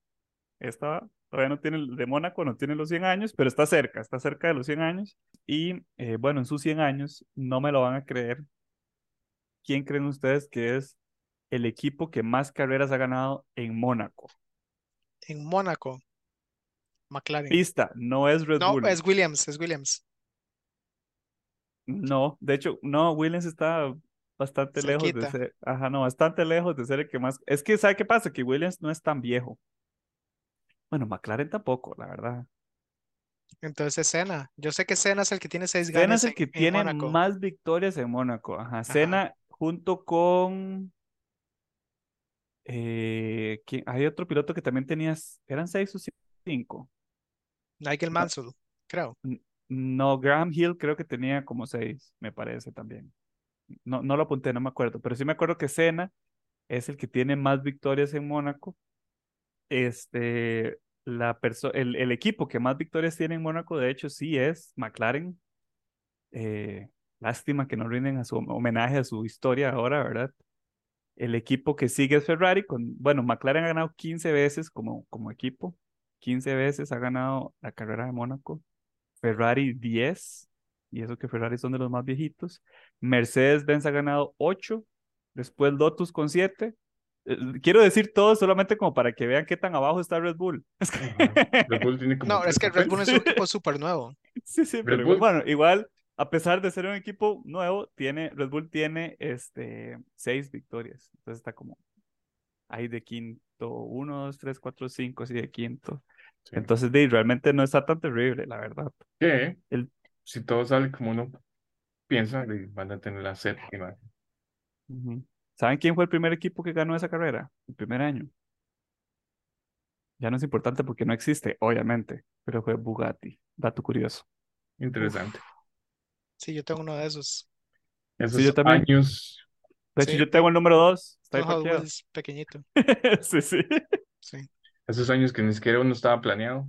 Esta todavía no tiene, de Mónaco no tiene los 100 años, pero está cerca, está cerca de los 100 años. Y eh, bueno, en sus 100 años, no me lo van a creer. ¿Quién creen ustedes que es el equipo que más carreras ha ganado en Mónaco? En Mónaco. McLaren. Pista, no es Red Bull. No, es Williams, es Williams. No, de hecho, no, Williams está bastante lejos de ser, ajá, no, bastante lejos de ser el que más, es que, ¿sabe qué pasa? Que Williams no es tan viejo. Bueno, McLaren tampoco, la verdad. Entonces Senna, yo sé que Senna es el que tiene seis ganas. Senna es el que tiene más victorias en Mónaco, ajá, Senna junto con, eh, hay otro piloto que también tenía, eran seis o cinco. Nigel Mansell, creo. No, Graham Hill creo que tenía como seis, me parece también. No, no lo apunté, no me acuerdo, pero sí me acuerdo que Senna es el que tiene más victorias en Mónaco. Este, la el, el, equipo que más victorias tiene en Mónaco, de hecho, sí es McLaren. Eh, lástima que no rinden a su homenaje a su historia ahora, ¿verdad? El equipo que sigue es Ferrari, con, bueno, McLaren ha ganado 15 veces como, como equipo, 15 veces ha ganado la carrera de Mónaco. Ferrari 10, y eso que Ferrari son de los más viejitos. Mercedes-Benz ha ganado 8, después Lotus con 7. Eh, quiero decir todo solamente como para que vean qué tan abajo está Red Bull. [laughs] no, es que Red Bull es un equipo súper nuevo. [laughs] Sí, sí, pero bueno, igual, a pesar de ser un equipo nuevo, tiene, Red Bull tiene este, seis victorias. Entonces está como ahí de quinto, uno, dos, tres, cuatro, cinco, así de quinto. Entonces, realmente no está tan terrible, la verdad. Que el... si todo sale como uno piensa, van a tener la séptima. ¿Saben quién fue el primer equipo que ganó esa carrera? El primer año. Ya no es importante porque no existe, obviamente, pero fue Bugatti. Dato curioso. Interesante. Sí, yo tengo uno de esos. Esos sí, yo también. años. De hecho, yo tengo el número dos. Está ahí pequeñito. [laughs] sí, sí. Sí. Esos años que ni siquiera uno estaba planeado.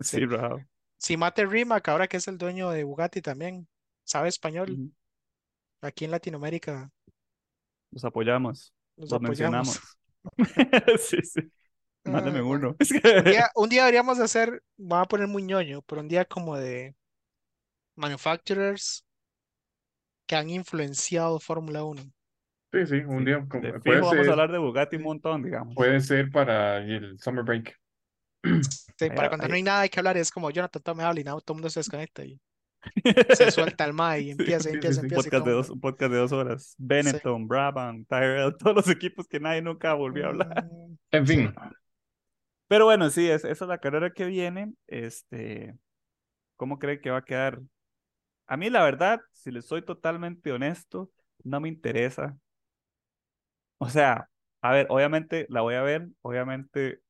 Sí, bro. Si Mate Rimac, ahora que es el dueño de Bugatti también, sabe español. Aquí en Latinoamérica. Los apoyamos. Los, mencionamos. [laughs] sí, sí. Mándame ah, uno. [laughs] Un día, deberíamos hacer, voy a poner muy ñoño, pero un día como de manufacturers que han influenciado Fórmula 1. Sí, sí, un día. vamos a hablar de Bugatti un montón, digamos. Puede ser para el summer break. [clears throat] Sí, para cuando no hay nada hay que hablar, es como Jonathan, todo me habla y nada, todo el mundo se desconecta y [laughs] se suelta el ma y empieza, empieza, empieza. Un podcast, de dos, un podcast de dos horas. Benetton, Brabham, Tyrell, [laughs] todos los equipos que nadie nunca volvió a hablar. Mm. En fin. Pero bueno, sí, es, esa es la carrera que viene. Este, ¿Cómo cree que va a quedar? A mí, la verdad, si le soy totalmente honesto, no me interesa o sea, a ver, obviamente la voy a ver, obviamente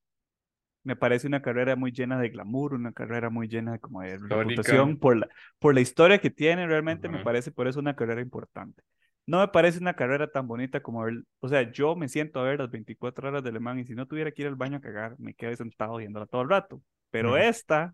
me parece una carrera muy llena de glamour, una carrera muy llena de como de reputación por la, por la historia que tiene, realmente me parece por eso una carrera importante. No me parece una carrera tan bonita como ver, o sea, yo me siento a ver las 24 horas de Le Mans y si no tuviera que ir al baño a cagar, me quedo sentado viéndola todo el rato. Pero esta,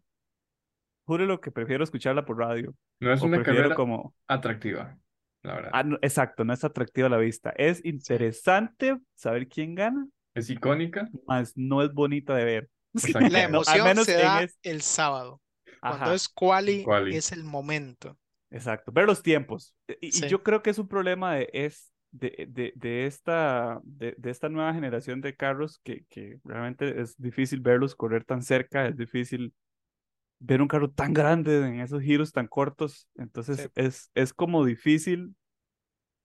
juro lo que prefiero escucharla por radio. No es una carrera como... atractiva. Ah, exacto, no es atractiva a la vista. Es interesante saber quién gana. Es icónica. Más no es bonita de ver. [laughs] La emoción menos se da el sábado. Cuando es quali, es el momento. Exacto, ver los tiempos. Y, yo creo que es un problema de, es de, de, de esta, de, de, esta nueva generación de carros que, que realmente es difícil verlos correr tan cerca, es difícil ver un carro tan grande en esos giros tan cortos, entonces es, es como difícil.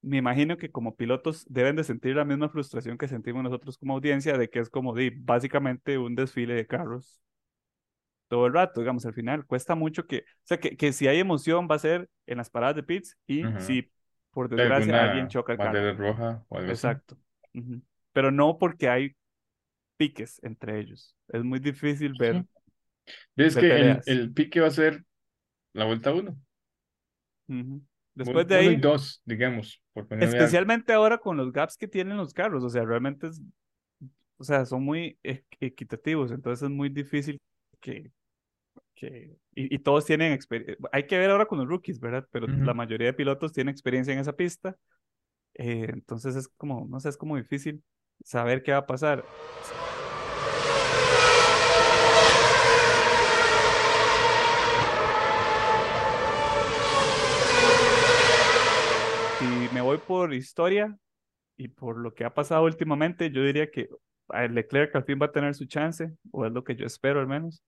Me imagino que como pilotos deben de sentir la misma frustración que sentimos nosotros como audiencia, de que es como de, básicamente un desfile de carros todo el rato, digamos, al final cuesta mucho que, o sea, que, que si hay emoción va a ser en las paradas de pits y si por desgracia alguien choca el carro. roja o algo Exacto. Pero no porque hay piques entre ellos. Es muy difícil ver. Es que el, el, pique va a ser la vuelta uno. Después de ahí. y dos, digamos. especialmente ahora con los gaps que tienen los carros. O sea, realmente es. O sea, son muy equitativos. Entonces es muy difícil que, y, todos tienen experiencia. Hay que ver ahora con los rookies, ¿verdad? Pero la mayoría de pilotos tienen experiencia en esa pista. Eh, entonces es como, no sé, es como difícil saber qué va a pasar. Si me voy por historia y por lo que ha pasado últimamente, yo diría que Leclerc al fin va a tener su chance, o es lo que yo espero al menos.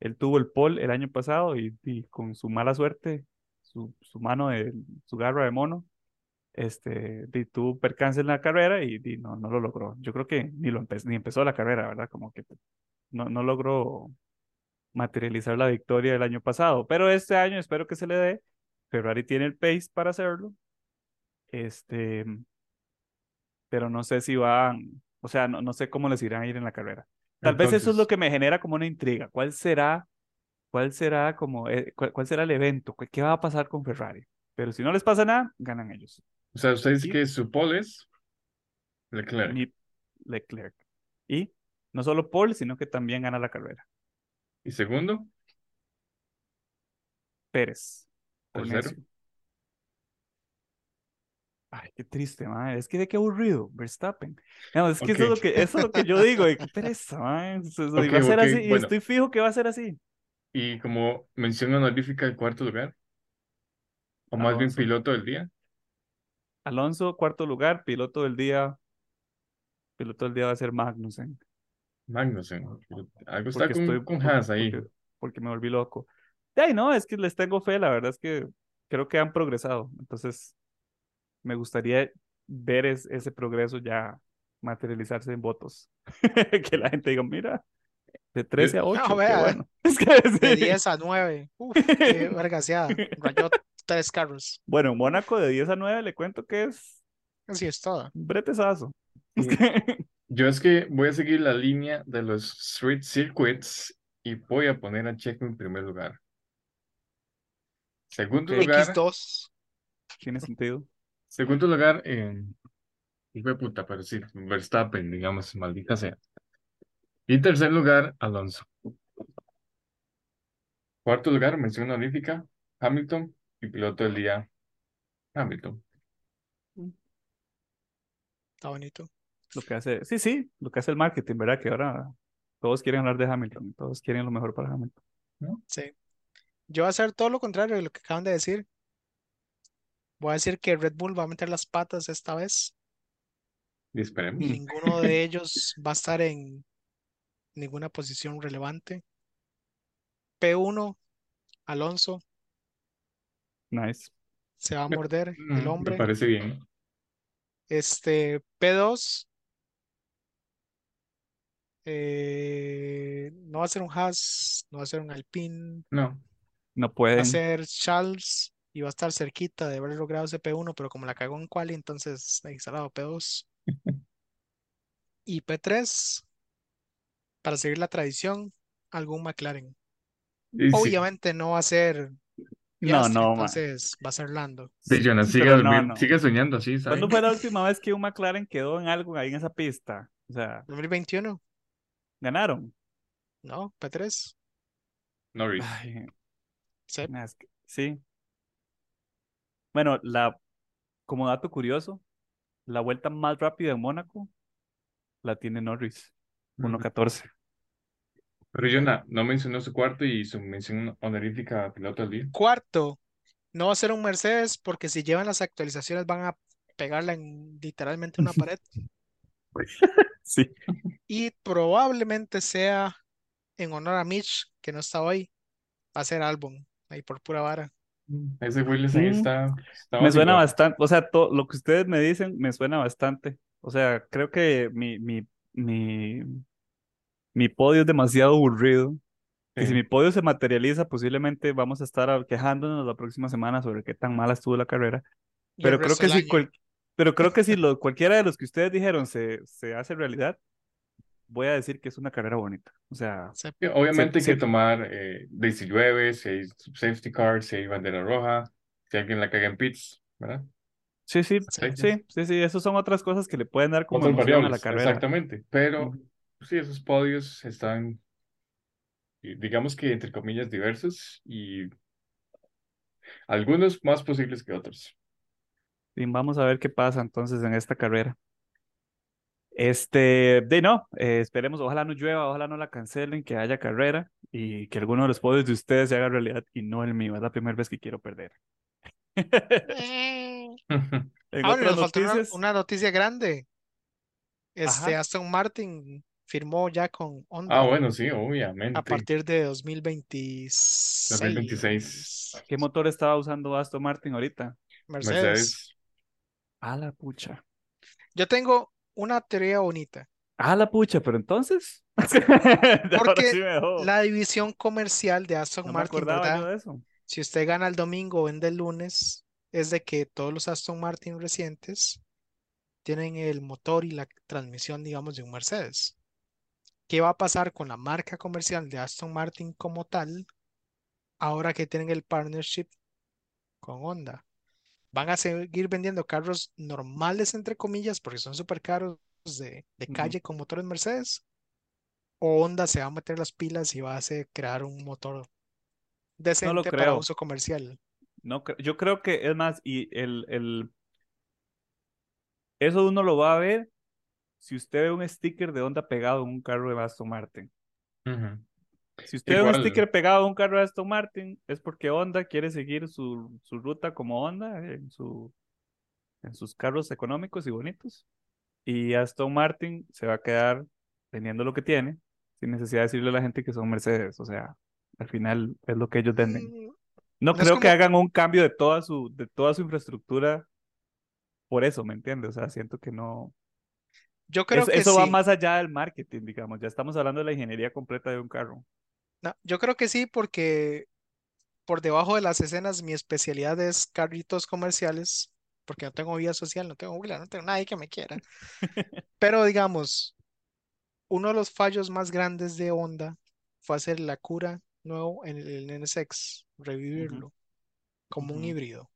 Él tuvo el pole el año pasado y, con su mala suerte, su, mano, de, su garra de mono, este, tuvo percance en la carrera y, no, no lo logró. Yo creo que ni, lo ni empezó la carrera, ¿verdad? Como que no, no logró materializar la victoria del año pasado. Pero este año espero que se le dé. Ferrari tiene el pace para hacerlo. Este, pero no sé si van, o sea, no, no sé cómo les irán a ir en la carrera. Tal vez eso es lo que me genera como una intriga. ¿Cuál será, cuál será como, eh, cuál, será el evento? ¿Qué va a pasar con Ferrari? Pero si no les pasa nada, ganan ellos. O sea, usted dice que su pole es Leclerc. Leclerc. Y no solo pole, sino que también gana la carrera. ¿Y segundo? Pérez. Ay, qué triste, man. Es que de qué aburrido, Verstappen. No, es que eso, es lo que eso es lo que yo digo, qué pereza, man. va a ser así, y estoy fijo que va a ser así. Y como mención honorífica el cuarto lugar, o más bien piloto del día. Alonso, cuarto lugar, piloto del día. Piloto del día va a ser Magnussen. Magnussen. Algo está con, estoy, con Haas ahí. Porque, me volví loco. Ay, no, es que les tengo fe, la verdad es que creo que han progresado. Entonces, me gustaría ver ese progreso ya materializarse en votos. [laughs] que la gente diga, mira, de 13 a 8. No, bueno. [laughs] De 10 a 9. Uf, qué vergaseada. [laughs] Rayó tres carros. Bueno, Mónaco de 10 a 9 le cuento que es. Así es todo. Bretesazo. Yo es que voy a seguir la línea de los street circuits y voy a poner a Checo en primer lugar. Segundo lugar. X2. Tiene sentido. Segundo lugar, eh, hijo de puta, pero sí, Verstappen, digamos, maldita sea. Y tercer lugar, Alonso. Cuarto lugar, mención honorífica, Hamilton. Y piloto del día, Hamilton. Está bonito. Lo que hace, sí, sí, lo que hace el marketing, ¿verdad? Que ahora todos quieren hablar de Hamilton, todos quieren lo mejor para Hamilton. Sí. Yo voy a hacer todo lo contrario de lo que acaban de decir. Voy a decir que Red Bull va a meter las patas esta vez. Y esperemos. Ninguno de [laughs] ellos va a estar en ninguna posición relevante. P1, Alonso. Nice. Se va a morder el hombre. Me parece bien. Este, P2. Eh, no va a ser un Haas, no va a ser un Alpine. No. No puede. Va a ser Charles y va a estar cerquita de haber logrado ese P1, pero como la cagó en quali, entonces ha instalado P2. [laughs] y P3, para seguir la tradición, algún McLaren. Obviamente no va a ser. no, no, entonces va a ser Lando. Sí, Jonas, sigue, soñando así. ¿Cuándo fue la última vez que un McLaren quedó en algo ahí en esa pista? O sea, 2021. ¿Ganaron? No, P3. Norris. sí. sí, bueno, la, como dato curioso, la vuelta más rápida en Mónaco la tiene Norris, 1.14. Pero Jonah, no mencionó su cuarto y su mención honorífica piloto del día. Cuarto, no va a ser un Mercedes porque si llevan las actualizaciones van a pegarla en literalmente una pared. [laughs] sí. Y probablemente sea en honor a Mitch, que no está hoy, va a hacer álbum, ahí por pura vara. Ese Willis ahí Mm, está, está Me suena bastante, o sea, todo lo que ustedes me dicen me suena bastante. O sea, creo que mi, mi, mi, mi podio es demasiado aburrido. Que si mi podio se materializa, posiblemente vamos a estar quejándonos la próxima semana sobre qué tan mala estuvo la carrera. Y Pero creo que si cual- pero creo que si lo, cualquiera de los que ustedes dijeron se, se hace realidad, voy a decir que es una carrera bonita. O sea, Se- Obviamente hay se- que tomar eh, de si llueve, si hay safety car, si hay bandera roja, si alguien la caga en pits, ¿verdad? sí, sí, sí, sí, sí, esas son otras cosas que le pueden dar como emoción a la carrera. exactamente. Pero sí, esos podios están, digamos que entre comillas, diversos y algunos más posibles que otros. Y vamos a ver qué pasa entonces en esta carrera. Este, de no, eh, esperemos, ojalá no llueva, ojalá no la cancelen, que haya carrera y que alguno de los podios de ustedes se haga realidad y no el mío. Es la primera vez que quiero perder. Eh. [laughs] En Ah, bueno, otras nos faltó una, noticias, una noticia grande. Este Ajá. Aston Martin firmó ya con Ah, Honda bueno, sí, a obviamente. partir de 2026. 2026. ¿qué motor estaba usando Aston Martin ahorita? Mercedes. Mercedes. A la pucha. Yo tengo una teoría bonita. A la pucha, pero entonces. [laughs] Porque sí. La división comercial de Aston No Martin, ¿verdad? de eso. Si usted gana el domingo o vende el lunes, es de que todos los Aston Martin recientes tienen el motor y la transmisión, digamos, de un Mercedes. ¿Qué va a pasar con la marca comercial de Aston Martin como tal ahora que tienen el partnership con Honda? ¿Van a seguir vendiendo carros normales, entre comillas, porque son súper caros de, de calle con motores Mercedes? ¿O Honda se va a meter las pilas y va a hacer crear un motor decente para uso comercial? No, yo creo que es más, y el, el, eso uno lo va a ver si usted ve un sticker de Honda pegado en un carro de Aston Martin. Ujú. Si usted ve un Igual. sticker pegado a un carro de Aston Martin, es porque Honda quiere seguir su, su ruta como Honda en, su, en sus carros económicos y bonitos. Y Aston Martin se va a quedar teniendo lo que tiene, sin necesidad de decirle a la gente que son Mercedes. O sea, al final es lo que ellos venden. Mm, No No es creo que como- hagan un cambio de toda su, de toda su infraestructura por eso, ¿me entiendes? O sea, siento que no. Yo creo Eso, que eso va sí. más allá del marketing, digamos. Ya estamos hablando de la ingeniería completa de un carro. No, yo creo que sí, porque por debajo de las escenas mi especialidad es carritos comerciales, porque no tengo vida social, no tengo Willa, no tengo nadie que me quiera. [laughs] Pero digamos, uno de los fallos más grandes de Honda fue hacer la cura nuevo en el NSX, revivirlo como un híbrido.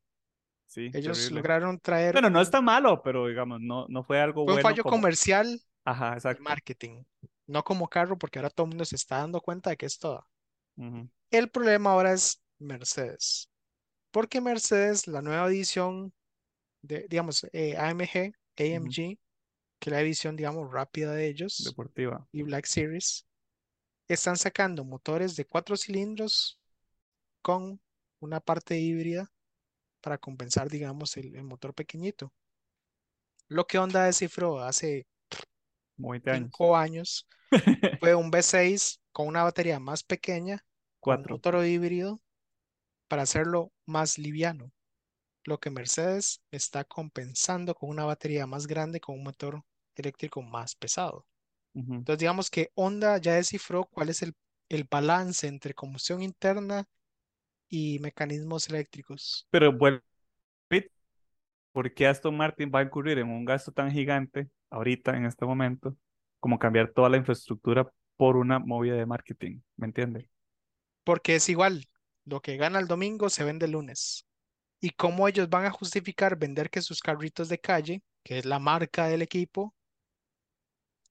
Sí, Ellos terrible. lograron traer Bueno, no está malo, pero digamos, no, no fue algo fue un bueno fallo como... comercial Ajá, exacto. marketing, no como carro, porque ahora todo el mundo se está dando cuenta de que es todo. El problema ahora es Mercedes, porque Mercedes, la nueva edición de, digamos, eh, AMG, AMG, que es la edición, digamos, rápida de ellos, Deportiva. y Black Series, están sacando motores de cuatro cilindros con una parte híbrida para compensar, digamos, el, el motor pequeñito. Lo que Honda descifró hace Como 20 años. cinco años [laughs] fue un V6 con una batería más pequeña, con un Cuatro. motor híbrido, para hacerlo más liviano. Lo que Mercedes está compensando con una batería más grande, con un motor eléctrico más pesado. Entonces, digamos que Honda ya descifró cuál es el, el balance entre combustión interna y mecanismos eléctricos. Pero vuelvo, ¿por qué Aston Martin va a incurrir en un gasto tan gigante ahorita, en este momento, como cambiar toda la infraestructura por una movida de marketing? ¿Me entiende? Porque es igual, lo que gana el domingo se vende el lunes. Y cómo ellos van a justificar vender que sus carritos de calle, que es la marca del equipo,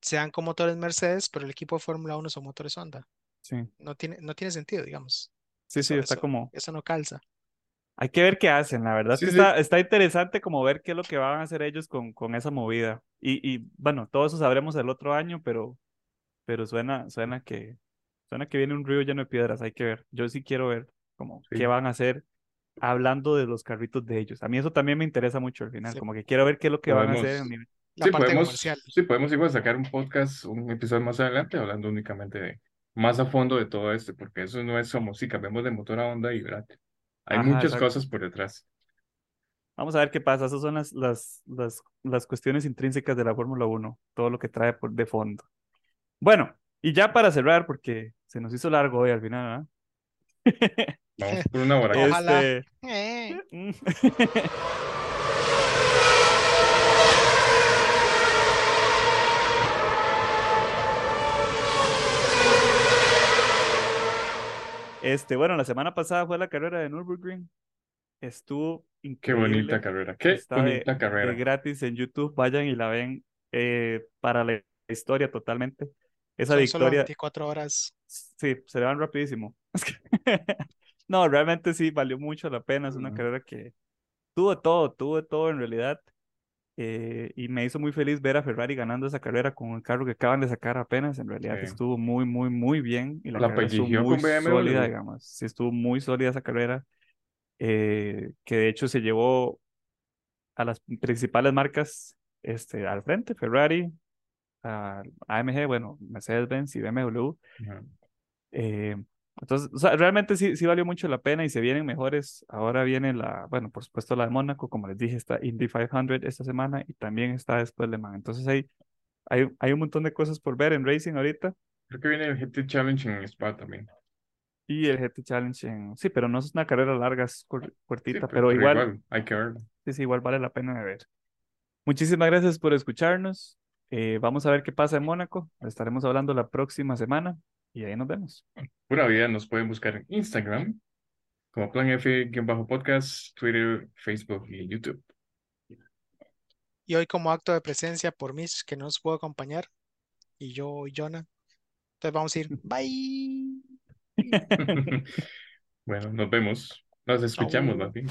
sean con motores Mercedes, pero el equipo de Fórmula 1 son motores Honda. Sí, No tiene, no tiene sentido, digamos. sí, sí, Eso- está eso- como... Eso no calza. Hay que ver qué hacen, la verdad es Sí, que sí. está, está interesante como ver qué es lo que van a hacer ellos con, con esa movida. Y, y bueno, todo eso sabremos el otro año, pero, pero suena, suena que, suena que viene un río lleno de piedras, hay que ver. Yo sí quiero ver como Sí. qué van a hacer hablando de los carritos de ellos. A mí eso también me interesa mucho al final, como que quiero ver qué es lo que van a hacer. En la sí, parte podemos, comercial. sí, podemos igual sacar un podcast, un episodio más adelante, hablando únicamente de más a fondo de todo esto, porque eso no es como si cambiamos de motor a Honda y ¿verdad? Hay Ajá, muchas exacto. cosas por detrás. Vamos a ver qué pasa. Esas son las, las, las, las cuestiones intrínsecas de la Fórmula 1, todo lo que trae por de fondo. Bueno, y ya para cerrar, porque se nos hizo largo hoy al final, ¿verdad? Vamos por una hora. [laughs] Ojalá. Este, [laughs] [laughs] Este, bueno, la semana pasada fue la carrera de Nürburgring. Estuvo Qué increíble. bonita carrera, qué Está de, bonita de carrera. gratis en YouTube. Vayan y la ven eh, para la historia totalmente. Esa son solo victoria, 24 horas. sí, se le van rapidísimo. [laughs] No, realmente sí, valió mucho la pena. Es una carrera que tuvo todo, tuvo todo en realidad. Eh, y me hizo muy feliz ver a Ferrari ganando esa carrera con el carro que acaban de sacar apenas. En realidad Sí. estuvo muy, muy, muy bien. Y la La carrera estuvo muy con sólida, digamos. Sí, estuvo muy sólida esa carrera. eh, que de hecho se llevó a las principales marcas este, al frente, Ferrari, a AMG, bueno, Mercedes-Benz y BMW. Eh, entonces, o sea, realmente sí, sí valió mucho la pena y se vienen mejores. Ahora viene la, bueno, por supuesto la de Mónaco, como les dije, está Indy 500 esta semana y también está después Le Mans. Entonces hay, hay, hay un montón de cosas por ver en racing ahorita Creo que viene el GT Challenge en Spa también. y el GT Challenge en, sí, pero no es una carrera larga, es cor- Sí, cortita, pe- pero igual, hay que verlo. sí, sí, igual vale la pena de ver. Muchísimas gracias por escucharnos. Eh, vamos a ver qué pasa en Mónaco. Estaremos hablando la próxima semana y ahí nos vemos. Pura vida, nos pueden buscar en Instagram como Plan F-podcast, Twitter, Facebook y YouTube. Y hoy como acto de presencia por Mish, que no nos pudo acompañar, y yo y Jonah. Entonces vamos a ir, [laughs] bye. [laughs] Bueno, nos vemos. Nos escuchamos, bien.